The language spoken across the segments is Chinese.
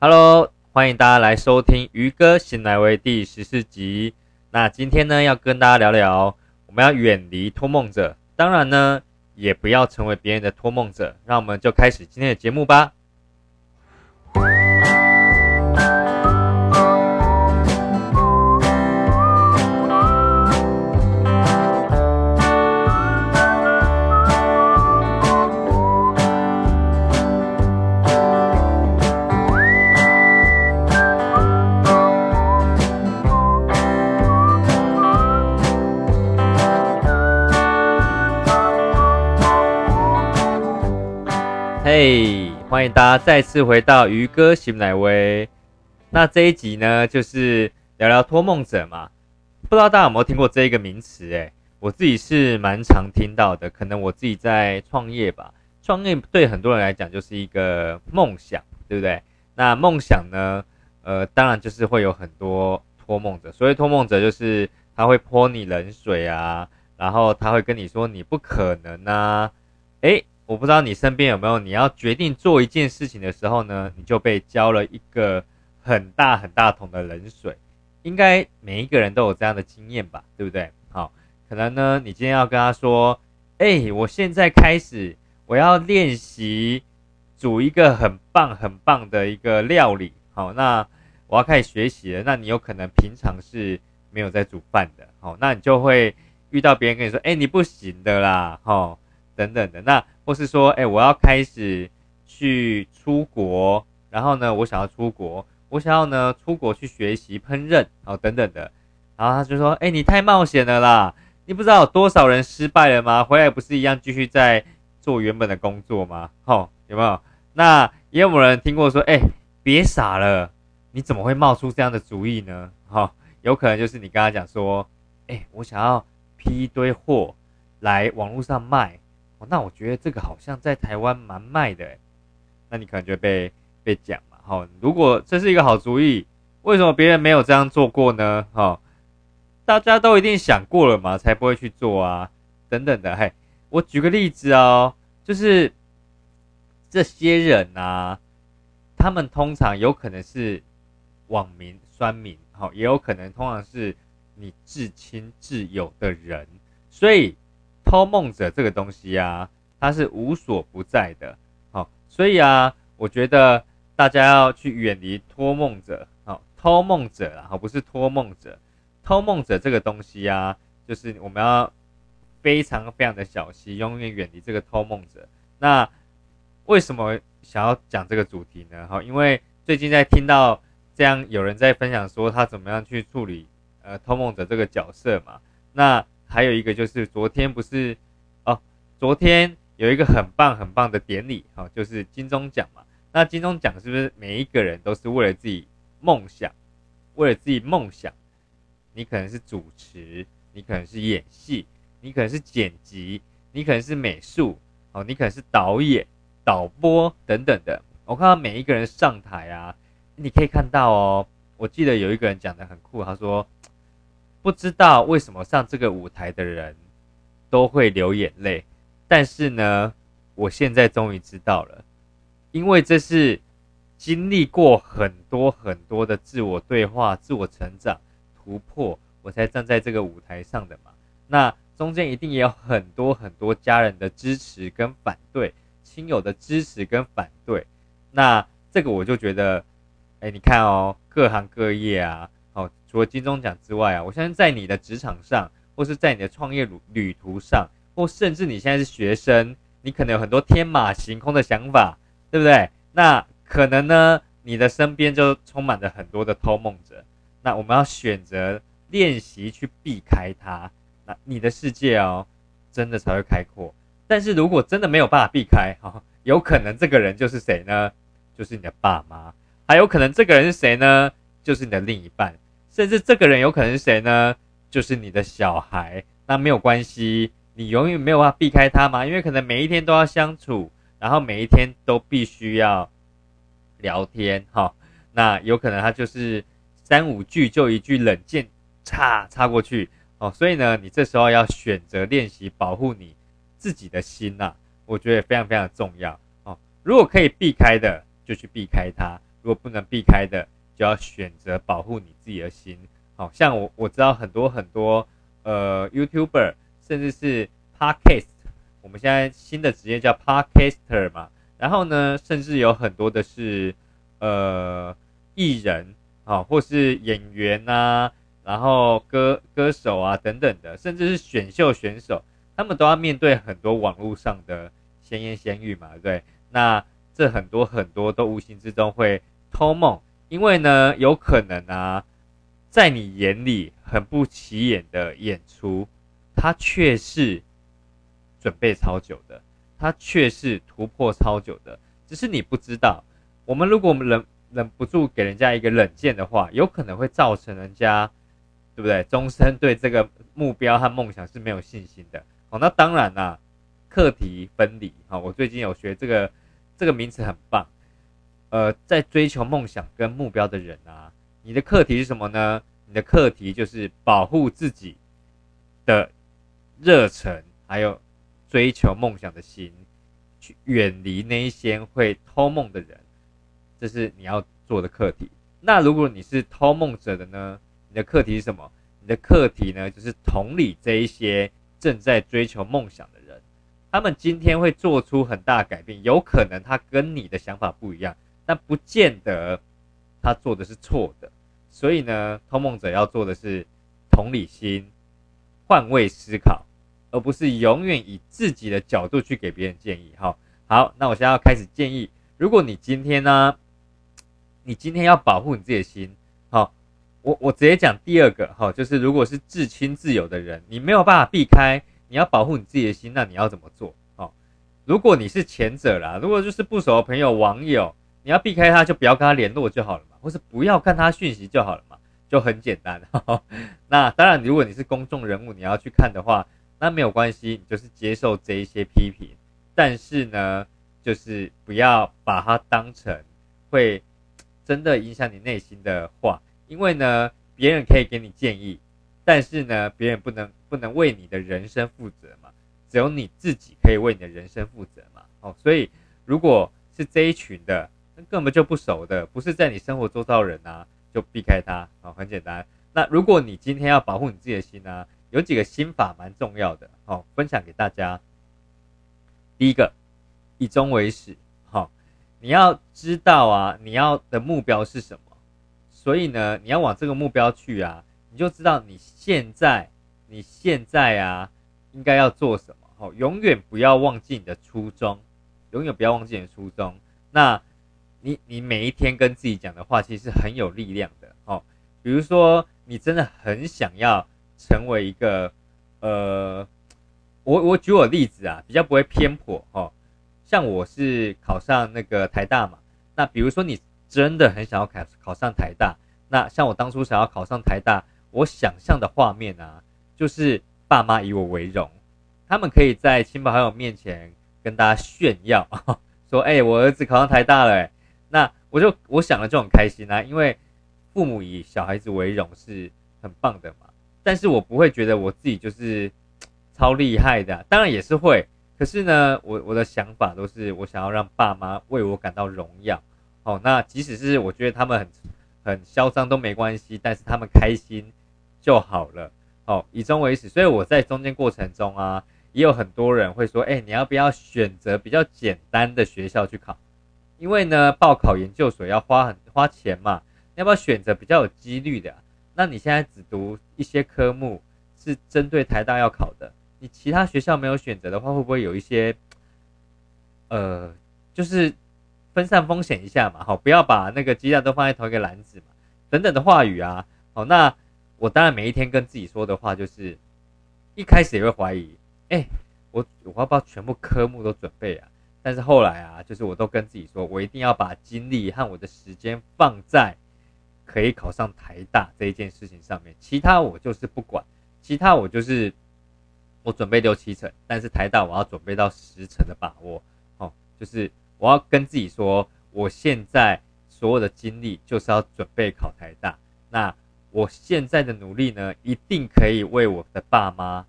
Hello，欢迎大家来收听《渔哥醒来为》第十四集。那今天呢，要跟大家聊聊，我们要远离托梦者，当然呢，也不要成为别人的托梦者。让我们就开始今天的节目吧。嘿，欢迎大家再次回到鱼哥醒来威。那这一集呢，就是聊聊托梦者嘛。不知道大家有没有听过这一个名词？诶，我自己是蛮常听到的。可能我自己在创业吧，创业对很多人来讲就是一个梦想，对不对？那梦想呢，呃，当然就是会有很多托梦者。所谓托梦者，就是他会泼你冷水啊，然后他会跟你说你不可能啊，诶。我不知道你身边有没有，你要决定做一件事情的时候呢，你就被浇了一个很大很大桶的冷水。应该每一个人都有这样的经验吧，对不对？好，可能呢，你今天要跟他说，哎，我现在开始，我要练习煮一个很棒很棒的一个料理。好，那我要开始学习了。那你有可能平常是没有在煮饭的，好，那你就会遇到别人跟你说，哎，你不行的啦，好。等等的，那或是说，哎，我要开始去出国，然后呢，我想要出国，我想要呢出国去学习烹饪，哦，等等的，然后他就说，哎，你太冒险了啦，你不知道有多少人失败了吗？回来不是一样继续在做原本的工作吗？吼，有没有？那也有人听过说，哎，别傻了，你怎么会冒出这样的主意呢？哈，有可能就是你跟他讲说，哎，我想要批一堆货来网络上卖。哦，那我觉得这个好像在台湾蛮卖的，那你可能就被被讲嘛。好，如果这是一个好主意，为什么别人没有这样做过呢？哈，大家都一定想过了嘛，才不会去做啊，等等的。嘿，我举个例子哦，就是这些人啊，他们通常有可能是网民、酸民，好，也有可能通常是你至亲至友的人，所以。偷梦者这个东西啊，它是无所不在的，好，所以啊，我觉得大家要去远离托梦者，好，偷梦者啊，不是托梦者，偷梦者这个东西啊，就是我们要非常非常的小心，永远远离这个偷梦者。那为什么想要讲这个主题呢？好，因为最近在听到这样有人在分享说他怎么样去处理呃偷梦者这个角色嘛，那。还有一个就是昨天不是哦，昨天有一个很棒很棒的典礼哈，就是金钟奖嘛。那金钟奖是不是每一个人都是为了自己梦想，为了自己梦想？你可能是主持，你可能是演戏，你可能是剪辑，你可能是美术，哦，你可能是导演、导播等等的。我看到每一个人上台啊，你可以看到哦，我记得有一个人讲的很酷，他说。不知道为什么上这个舞台的人都会流眼泪，但是呢，我现在终于知道了，因为这是经历过很多很多的自我对话、自我成长、突破，我才站在这个舞台上的嘛。那中间一定也有很多很多家人的支持跟反对，亲友的支持跟反对。那这个我就觉得，哎，你看哦，各行各业啊。哦除了金钟奖之外啊，我相信在你的职场上，或是在你的创业旅旅途上，或甚至你现在是学生，你可能有很多天马行空的想法，对不对？那可能呢，你的身边就充满着很多的偷梦者。那我们要选择练习去避开它，那你的世界哦，真的才会开阔。但是如果真的没有办法避开，哈，有可能这个人就是谁呢？就是你的爸妈，还有可能这个人是谁呢？就是你的另一半。甚至这个人有可能是谁呢？就是你的小孩，那没有关系，你永远没有办法避开他嘛，因为可能每一天都要相处，然后每一天都必须要聊天，哈，那有可能他就是三五句就一句冷箭插插过去，哦，所以呢，你这时候要选择练习保护你自己的心呐，我觉得非常非常重要，哦，如果可以避开的就去避开他。如果不能避开的，就要选择保护你自己的心。好像我我知道很多很多呃 YouTuber，甚至是 Podcast，我们现在新的职业叫 Podcaster 嘛。然后呢，甚至有很多的是呃艺人啊，或是演员呐，然后歌歌手啊等等的，甚至是选秀选手，他们都要面对很多网络上的闲言闲语嘛，对。那这很多很多都无形之中会偷梦，因为呢，有可能啊，在你眼里很不起眼的演出，它却是准备超久的，它却是突破超久的，只是你不知道。我们如果我们忍忍不住给人家一个冷箭的话，有可能会造成人家，对不对？终身对这个目标和梦想是没有信心的。哦，那当然啦。课题分离，哈，我最近有学这个，这个名词很棒。呃，在追求梦想跟目标的人啊，你的课题是什么呢？你的课题就是保护自己的热忱，还有追求梦想的心，去远离那一些会偷梦的人，这是你要做的课题。那如果你是偷梦者的呢？你的课题是什么？你的课题呢，就是同理这一些正在追求梦想的人。他们今天会做出很大改变，有可能他跟你的想法不一样，那不见得他做的是错的。所以呢，偷梦者要做的是同理心，换位思考，而不是永远以自己的角度去给别人建议。哈，好，那我现在要开始建议，如果你今天呢，你今天要保护你自己的心，好，我我直接讲第二个，哈，就是如果是至亲自由的人，你没有办法避开。你要保护你自己的心，那你要怎么做？哦，如果你是前者啦，如果就是不熟的朋友、网友，你要避开他，就不要跟他联络就好了嘛，或是不要看他讯息就好了嘛，就很简单。那当然，如果你是公众人物，你要去看的话，那没有关系，你就是接受这一些批评，但是呢，就是不要把它当成会真的影响你内心的话，因为呢，别人可以给你建议。但是呢，别人不能不能为你的人生负责嘛？只有你自己可以为你的人生负责嘛？哦，所以如果是这一群的，根本就不熟的，不是在你生活周遭人啊，就避开他哦，很简单。那如果你今天要保护你自己的心呢，有几个心法蛮重要的哦，分享给大家。第一个，以终为始，好，你要知道啊，你要的目标是什么？所以呢，你要往这个目标去啊。你就知道你现在，你现在啊，应该要做什么？哦，永远不要忘记你的初衷，永远不要忘记你的初衷。那，你你每一天跟自己讲的话，其实很有力量的。哦，比如说你真的很想要成为一个，呃，我我举我例子啊，比较不会偏颇。哦，像我是考上那个台大嘛，那比如说你真的很想要考考上台大，那像我当初想要考上台大。我想象的画面啊，就是爸妈以我为荣，他们可以在亲朋好友面前跟大家炫耀，说：“哎，我儿子考上台大了。”那我就我想了就很开心啊，因为父母以小孩子为荣是很棒的嘛。但是我不会觉得我自己就是超厉害的，当然也是会。可是呢，我我的想法都是我想要让爸妈为我感到荣耀。哦，那即使是我觉得他们很很嚣张都没关系，但是他们开心。就好了，哦，以终为始。所以我在中间过程中啊，也有很多人会说，哎，你要不要选择比较简单的学校去考？因为呢，报考研究所要花很花钱嘛，要不要选择比较有几率的？那你现在只读一些科目是针对台大要考的，你其他学校没有选择的话，会不会有一些，呃，就是分散风险一下嘛？好，不要把那个鸡蛋都放在同一个篮子嘛，等等的话语啊，好，那。我当然每一天跟自己说的话就是，一开始也会怀疑，哎，我我要不要全部科目都准备啊？但是后来啊，就是我都跟自己说，我一定要把精力和我的时间放在可以考上台大这一件事情上面，其他我就是不管，其他我就是我准备六七成，但是台大我要准备到十成的把握，哦，就是我要跟自己说，我现在所有的精力就是要准备考台大，那。我现在的努力呢，一定可以为我的爸妈，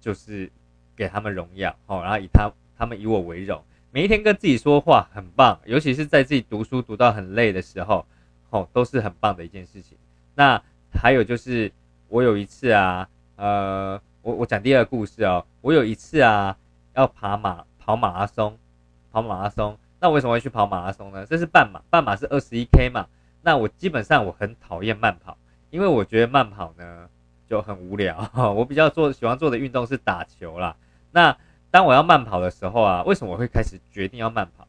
就是给他们荣耀，好，然后以他他们以我为荣。每一天跟自己说话很棒，尤其是在自己读书读到很累的时候，哦，都是很棒的一件事情。那还有就是我有一次啊，呃，我我讲第二个故事哦，我有一次啊要爬马跑马拉松，跑马拉松。那为什么会去跑马拉松呢？这是半马，半马是二十一 K 嘛。那我基本上我很讨厌慢跑，因为我觉得慢跑呢就很无聊。我比较做喜欢做的运动是打球啦。那当我要慢跑的时候啊，为什么我会开始决定要慢跑？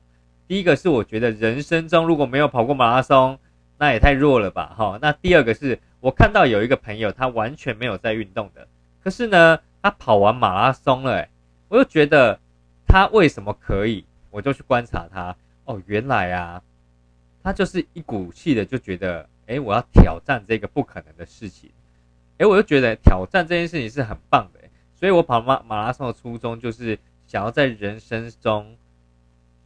第一个是我觉得人生中如果没有跑过马拉松，那也太弱了吧。哈，那第二个是我看到有一个朋友他完全没有在运动的，可是呢他跑完马拉松了，我又觉得他为什么可以？我就去观察他，哦，原来啊，他就是一股气的，就觉得，哎，我要挑战这个不可能的事情，哎，我就觉得挑战这件事情是很棒的，所以我跑马马拉松的初衷就是想要在人生中，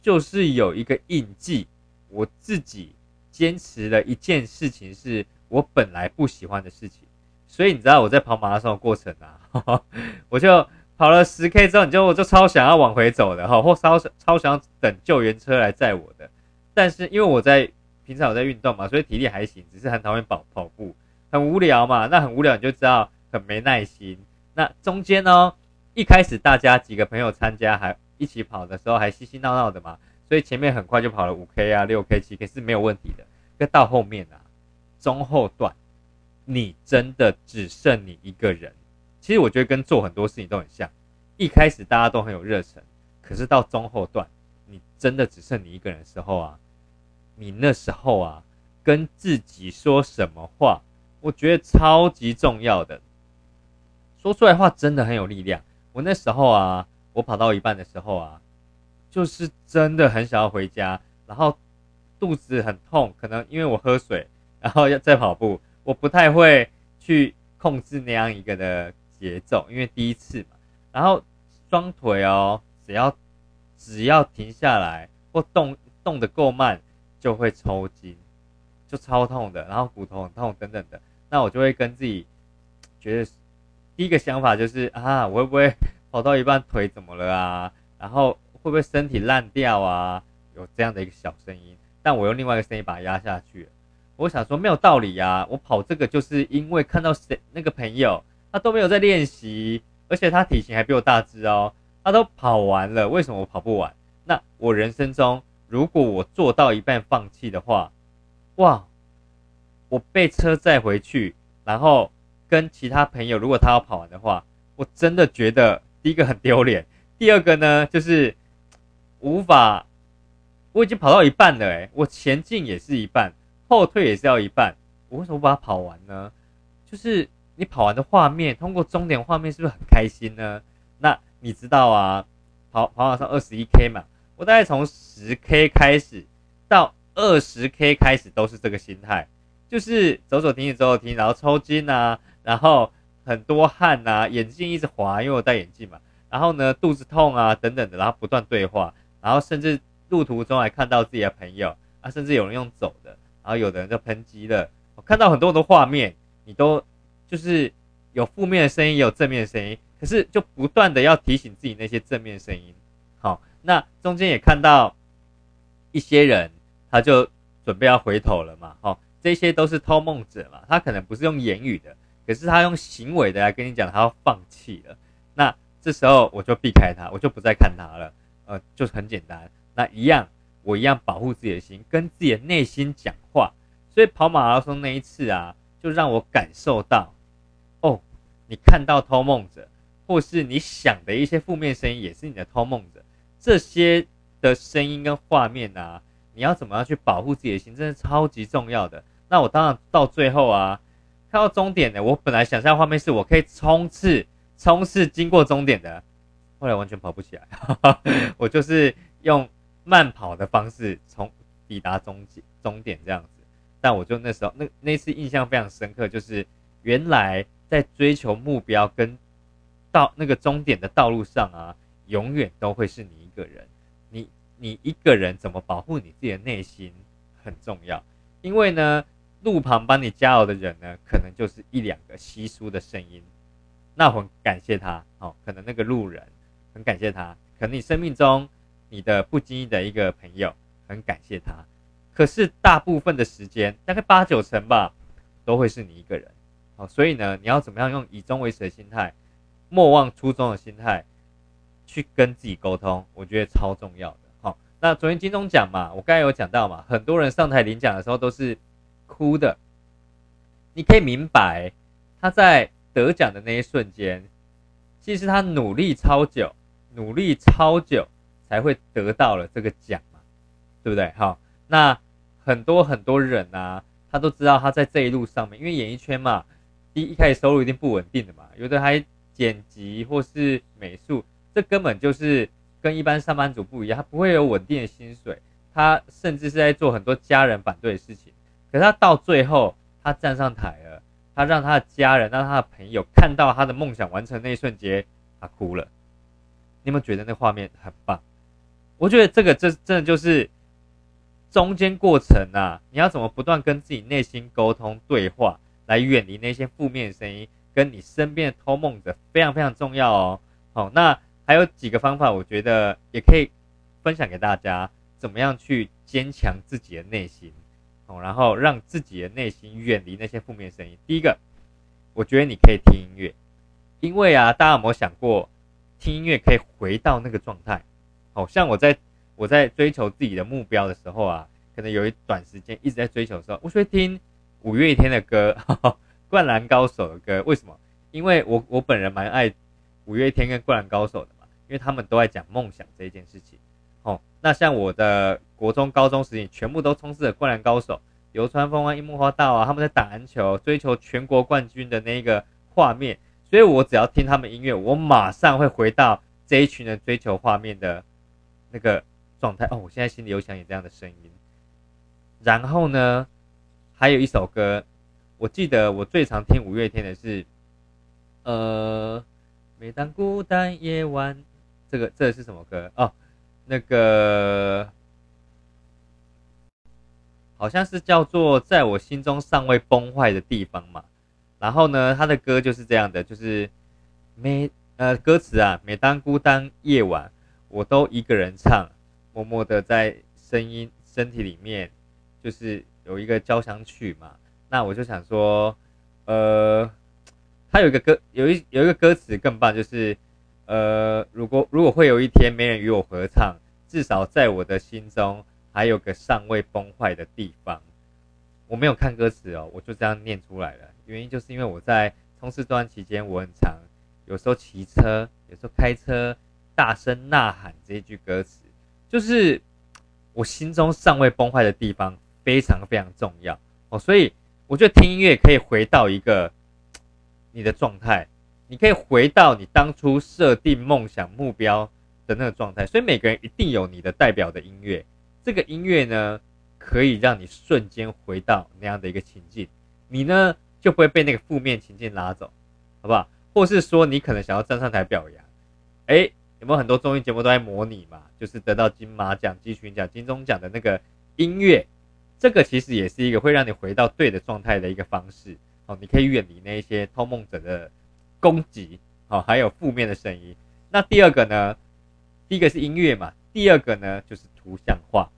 就是有一个印记，我自己坚持了一件事情，是我本来不喜欢的事情，所以你知道我在跑马拉松的过程啊，我就。跑了十 K 之后，你就我就超想要往回走的哈，或超超想等救援车来载我的。但是因为我在平常有在运动嘛，所以体力还行，只是很讨厌跑跑步，很无聊嘛。那很无聊你就知道很没耐心。那中间呢，一开始大家几个朋友参加还一起跑的时候还嬉嬉闹闹的嘛，所以前面很快就跑了五 K 啊六 K 七 K 是没有问题的。可到后面啊，中后段你真的只剩你一个人。其实我觉得跟做很多事情都很像，一开始大家都很有热忱，可是到中后段，你真的只剩你一个人的时候啊，你那时候啊，跟自己说什么话，我觉得超级重要的，说出来话真的很有力量。我那时候啊，我跑到一半的时候啊，就是真的很想要回家，然后肚子很痛，可能因为我喝水，然后要再跑步，我不太会去控制那样一个的。节奏，因为第一次嘛，然后双腿哦，只要只要停下来或动动得够慢，就会抽筋，就超痛的，然后骨头很痛等等的，那我就会跟自己觉得第一个想法就是啊，我会不会跑到一半腿怎么了啊？然后会不会身体烂掉啊？有这样的一个小声音，但我用另外一个声音把它压下去。我想说没有道理呀，我跑这个就是因为看到谁那个朋友。他都没有在练习，而且他体型还比我大只哦。他都跑完了，为什么我跑不完？那我人生中，如果我做到一半放弃的话，哇，我被车载回去，然后跟其他朋友，如果他要跑完的话，我真的觉得第一个很丢脸，第二个呢就是无法，我已经跑到一半了，诶，我前进也是一半，后退也是要一半，我为什么把它跑完呢？就是。你跑完的画面，通过终点画面是不是很开心呢？那你知道啊，跑跑马上二十一 K 嘛，我大概从十 K 开始到二十 K 开始都是这个心态，就是走走停停，走走停，然后抽筋啊，然后很多汗呐，眼睛一直滑，因为我戴眼镜嘛，然后呢肚子痛啊等等的，然后不断对话，然后甚至路途中还看到自己的朋友啊，甚至有人用走的，然后有的人就喷机了，我看到很多的画面，你都。就是有负面的声音，也有正面的声音，可是就不断的要提醒自己那些正面声音。好，那中间也看到一些人，他就准备要回头了嘛。好，这些都是偷梦者嘛，他可能不是用言语的，可是他用行为的来跟你讲，他要放弃了。那这时候我就避开他，我就不再看他了。呃，就是很简单。那一样，我一样保护自己的心，跟自己的内心讲话。所以跑马拉松那一次啊，就让我感受到。哦，你看到偷梦者，或是你想的一些负面声音，也是你的偷梦者。这些的声音跟画面啊，你要怎么样去保护自己的心，真的超级重要的。那我当然到最后啊，看到终点的，我本来想象画面是我可以冲刺，冲刺经过终点的，后来完全跑不起来。我就是用慢跑的方式从抵达终点，终点这样子。但我就那时候那那次印象非常深刻，就是原来。在追求目标跟到那个终点的道路上啊，永远都会是你一个人。你你一个人怎么保护你自己的内心很重要，因为呢，路旁帮你加油的人呢，可能就是一两个稀疏的声音。那很感谢他哦，可能那个路人很感谢他，可能你生命中你的不经意的一个朋友，很感谢他。可是大部分的时间，大概八九成吧，都会是你一个人。哦，所以呢，你要怎么样用以终为始的心态，莫忘初衷的心态，去跟自己沟通，我觉得超重要的。好，那昨天金钟奖嘛，我刚才有讲到嘛，很多人上台领奖的时候都是哭的。你可以明白，他在得奖的那一瞬间，其实他努力超久，努力超久才会得到了这个奖嘛，对不对？好，那很多很多人啊，他都知道他在这一路上面，因为演艺圈嘛。第一开始收入一定不稳定的嘛，有的还剪辑或是美术，这根本就是跟一般上班族不一样，他不会有稳定的薪水，他甚至是在做很多家人反对的事情。可是他到最后，他站上台了，他让他的家人、让他的朋友看到他的梦想完成那一瞬间，他哭了。你有没有觉得那画面很棒？我觉得这个这真的就是中间过程啊，你要怎么不断跟自己内心沟通对话？来远离那些负面声音，跟你身边的偷梦者非常非常重要哦。好，那还有几个方法，我觉得也可以分享给大家，怎么样去坚强自己的内心，然后让自己的内心远离那些负面声音。第一个，我觉得你可以听音乐，因为啊，大家有没有想过，听音乐可以回到那个状态？好像我在我在追求自己的目标的时候啊，可能有一段时间一直在追求的时候，我会听。五月天的歌，灌篮高手的歌，为什么？因为我我本人蛮爱五月天跟灌篮高手的嘛，因为他们都在讲梦想这一件事情。哦，那像我的国中、高中时期，全部都充斥着灌篮高手、流川枫啊、樱木花道啊，他们在打篮球、追求全国冠军的那一个画面。所以我只要听他们音乐，我马上会回到这一群人追求画面的那个状态。哦，我现在心里有想你这样的声音。然后呢？还有一首歌，我记得我最常听五月天的是，呃，每当孤单夜晚，这个这个是什么歌哦？那个好像是叫做在我心中尚未崩坏的地方嘛。然后呢，他的歌就是这样的，就是每呃歌词啊，每当孤单夜晚，我都一个人唱，默默的在声音身体里面，就是。有一个交响曲嘛，那我就想说，呃，他有一个歌，有一有一个歌词更棒，就是，呃，如果如果会有一天没人与我合唱，至少在我的心中还有个尚未崩坏的地方。我没有看歌词哦，我就这样念出来了。原因就是因为我在冲刺这段期间，我很常有时候骑车，有时候开车，大声呐喊这一句歌词，就是我心中尚未崩坏的地方。非常非常重要哦，所以我觉得听音乐可以回到一个你的状态，你可以回到你当初设定梦想目标的那个状态。所以每个人一定有你的代表的音乐，这个音乐呢可以让你瞬间回到那样的一个情境，你呢就不会被那个负面情境拉走，好不好？或是说你可能想要站上台表扬，哎，有没有很多综艺节目都在模拟嘛？就是得到金马奖、金曲奖、金钟奖的那个音乐。这个其实也是一个会让你回到对的状态的一个方式哦，你可以远离那一些偷梦者的攻击哦，还有负面的声音。那第二个呢？第一个是音乐嘛，第二个呢就是图像化。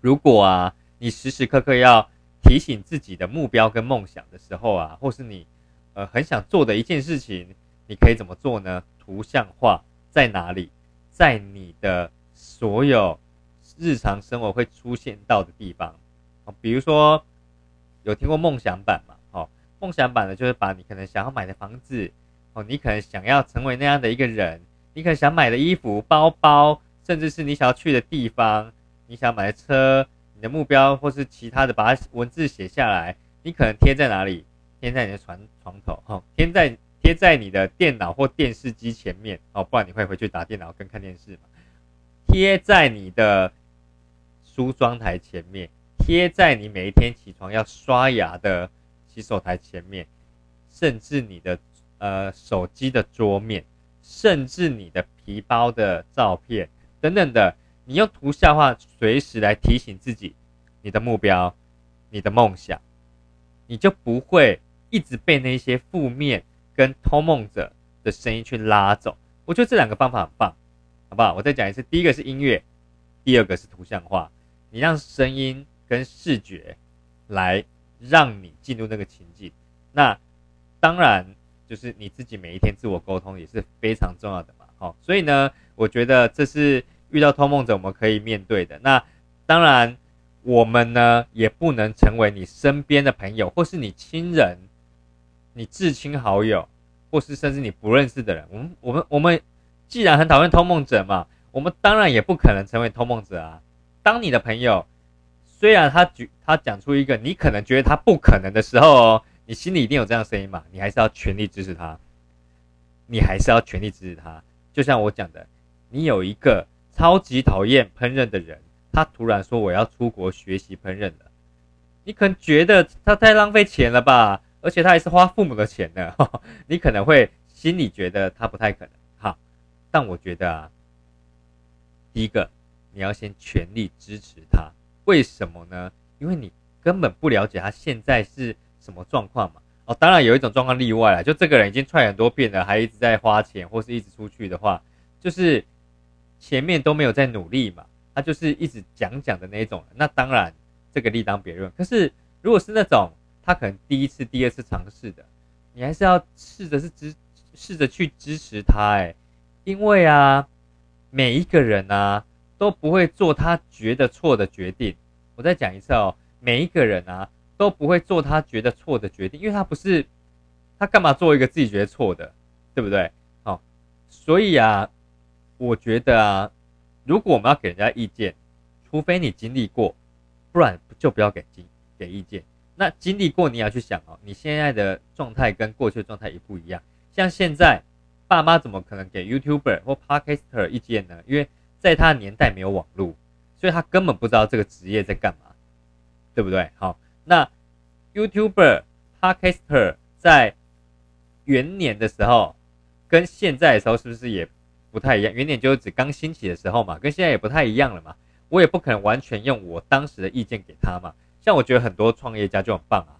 如果啊，你时时刻刻要提醒自己的目标跟梦想的时候啊，或是你呃很想做的一件事情，你可以怎么做呢？图像化在哪里？在你的所有日常生活会出现到的地方。比如说，有听过梦想版吗？梦想版呢，就是把你可能想要买的房子，哦，你可能想要成为那样的一个人，你可能想买的衣服、包包，甚至是你想要去的地方，你想买的车，你的目标或是其他的，把它文字写下来，你可能贴在哪里？贴在你的床床头，哈，贴在贴在你的电脑或电视机前面，哦，不然你会回去打电脑跟看电视嘛？贴在你的梳妆台前面。贴在你每一天起床要刷牙的洗手台前面，甚至你的呃手机的桌面，甚至你的皮包的照片等等的，你用图像化随时来提醒自己你的目标、你的梦想，你就不会一直被那些负面跟偷梦者的声音去拉走。我觉得这两个方法很棒。好不好？我再讲一次，第一个是音乐，第二个是图像化。你让声音跟视觉来让你进入那个情境，那当然就是你自己每一天自我沟通也是非常重要的嘛。好，所以呢，我觉得这是遇到偷梦者我们可以面对的。那当然，我们呢也不能成为你身边的朋友，或是你亲人、你至亲好友，或是甚至你不认识的人。我们、我们、我们既然很讨厌偷梦者嘛，我们当然也不可能成为偷梦者啊。当你的朋友虽然他举他讲出一个你可能觉得他不可能的时候哦，你心里一定有这样声音嘛？你还是要全力支持他，你还是要全力支持他。就像我讲的，你有一个超级讨厌烹饪的人，他突然说我要出国学习烹饪了，你可能觉得他太浪费钱了吧？而且他还是花父母的钱呢，你可能会心里觉得他不太可能。好，但我觉得啊，第一个。你要先全力支持他，为什么呢？因为你根本不了解他现在是什么状况嘛。哦，当然有一种状况例外了，就这个人已经踹很多遍了，还一直在花钱或是一直出去的话，就是前面都没有在努力嘛，他就是一直讲讲的那种。那当然这个立当别论。可是如果是那种他可能第一次、第二次尝试的，你还是要试着是支试着去支持他，哎，因为啊，每一个人啊。都不会做他觉得错的决定。我再讲一次哦，每一个人啊都不会做他觉得错的决定，因为他不是他干嘛做一个自己觉得错的，对不对？好，所以啊，我觉得啊，如果我们要给人家意见，除非你经历过，不然就不要给经给意见。那经历过，你要去想哦，你现在的状态跟过去的状态也不一样。像现在，爸妈怎么可能给 YouTuber 或 Podcaster 意见呢？因为在他年代没有网络，所以他根本不知道这个职业在干嘛，对不对？好，那 YouTuber、Podcaster 在元年的时候跟现在的时候是不是也不太一样？元年就是指刚兴起的时候嘛，跟现在也不太一样了嘛。我也不可能完全用我当时的意见给他嘛。像我觉得很多创业家就很棒啊，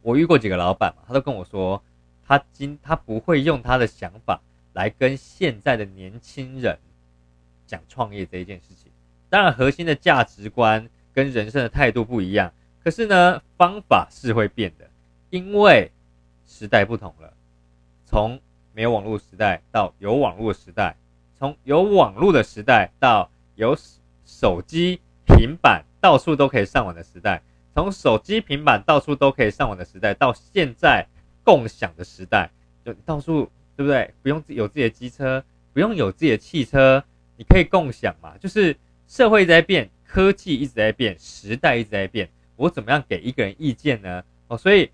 我遇过几个老板嘛，他都跟我说，他今他不会用他的想法来跟现在的年轻人。讲创业这一件事情，当然核心的价值观跟人生的态度不一样，可是呢，方法是会变的，因为时代不同了。从没有网络时代到有网络时代，从有网络的时代到有手机、平板到处都可以上网的时代，从手机、平板到处都可以上网的时代，到现在共享的时代，就到处对不对？不用有自己的机车，不用有自己的汽车。你可以共享嘛？就是社会一直在变，科技一直在变，时代一直在变。我怎么样给一个人意见呢？哦，所以，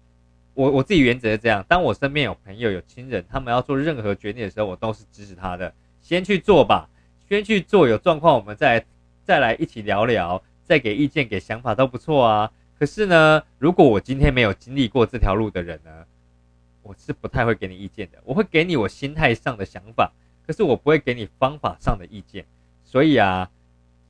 我我自己原则是这样：当我身边有朋友、有亲人，他们要做任何决定的时候，我都是支持他的。先去做吧，先去做。有状况我们再再来一起聊聊，再给意见、给想法都不错啊。可是呢，如果我今天没有经历过这条路的人呢，我是不太会给你意见的。我会给你我心态上的想法。可是我不会给你方法上的意见，所以啊，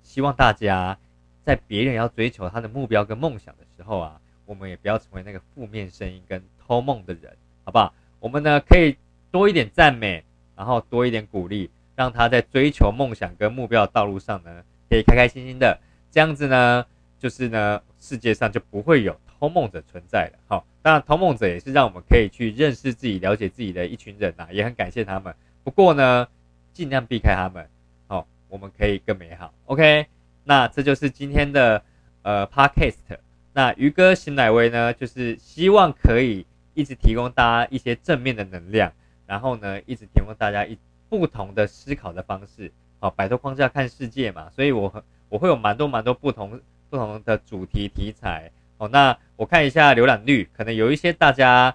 希望大家在别人要追求他的目标跟梦想的时候啊，我们也不要成为那个负面声音跟偷梦的人，好不好？我们呢可以多一点赞美，然后多一点鼓励，让他在追求梦想跟目标的道路上呢，可以开开心心的。这样子呢，就是呢，世界上就不会有偷梦者存在了。好，当然偷梦者也是让我们可以去认识自己、了解自己的一群人呐，也很感谢他们。不过呢，尽量避开他们，我们可以更美好。OK，那这就是今天的呃 Podcast。那鱼哥邢乃威呢，就是希望可以一直提供大家一些正面的能量，然后呢，一直提供大家一不同的思考的方式，好，摆脱框架看世界嘛。所以我我会有蛮多蛮多不同不同的主题题材。哦，那我看一下浏览率，可能有一些大家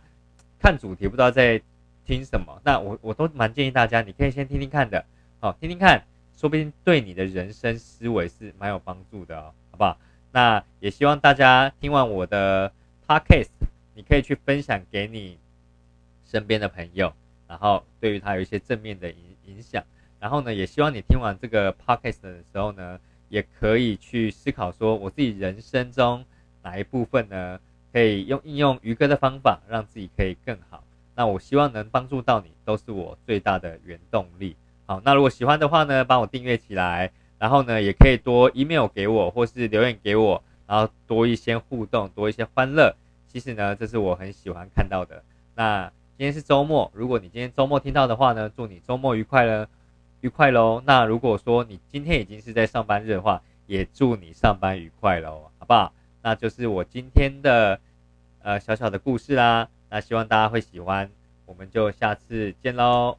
看主题不知道在。听什么？那我我都蛮建议大家，你可以先听听看的，好，听听看，说不定对你的人生思维是蛮有帮助的哦，好不好？那也希望大家听完我的 podcast，你可以去分享给你身边的朋友，然后对于他有一些正面的影影响。然后呢，也希望你听完这个 podcast 的时候呢，也可以去思考说，我自己人生中哪一部分呢，可以用应用于哥的方法，让自己可以更好。那我希望能帮助到你，都是我最大的原动力。好，那如果喜欢的话呢，帮我订阅起来，然后呢，也可以多 email 给我，或是留言给我，然后多一些互动，多一些欢乐。其实呢，这是我很喜欢看到的。那今天是周末，如果你今天周末听到的话呢，祝你周末愉快了，愉快喽。那如果说你今天已经是在上班日的话，也祝你上班愉快喽，好不好？那就是我今天的呃小小的故事啦。那希望大家会喜欢，我们就下次见喽。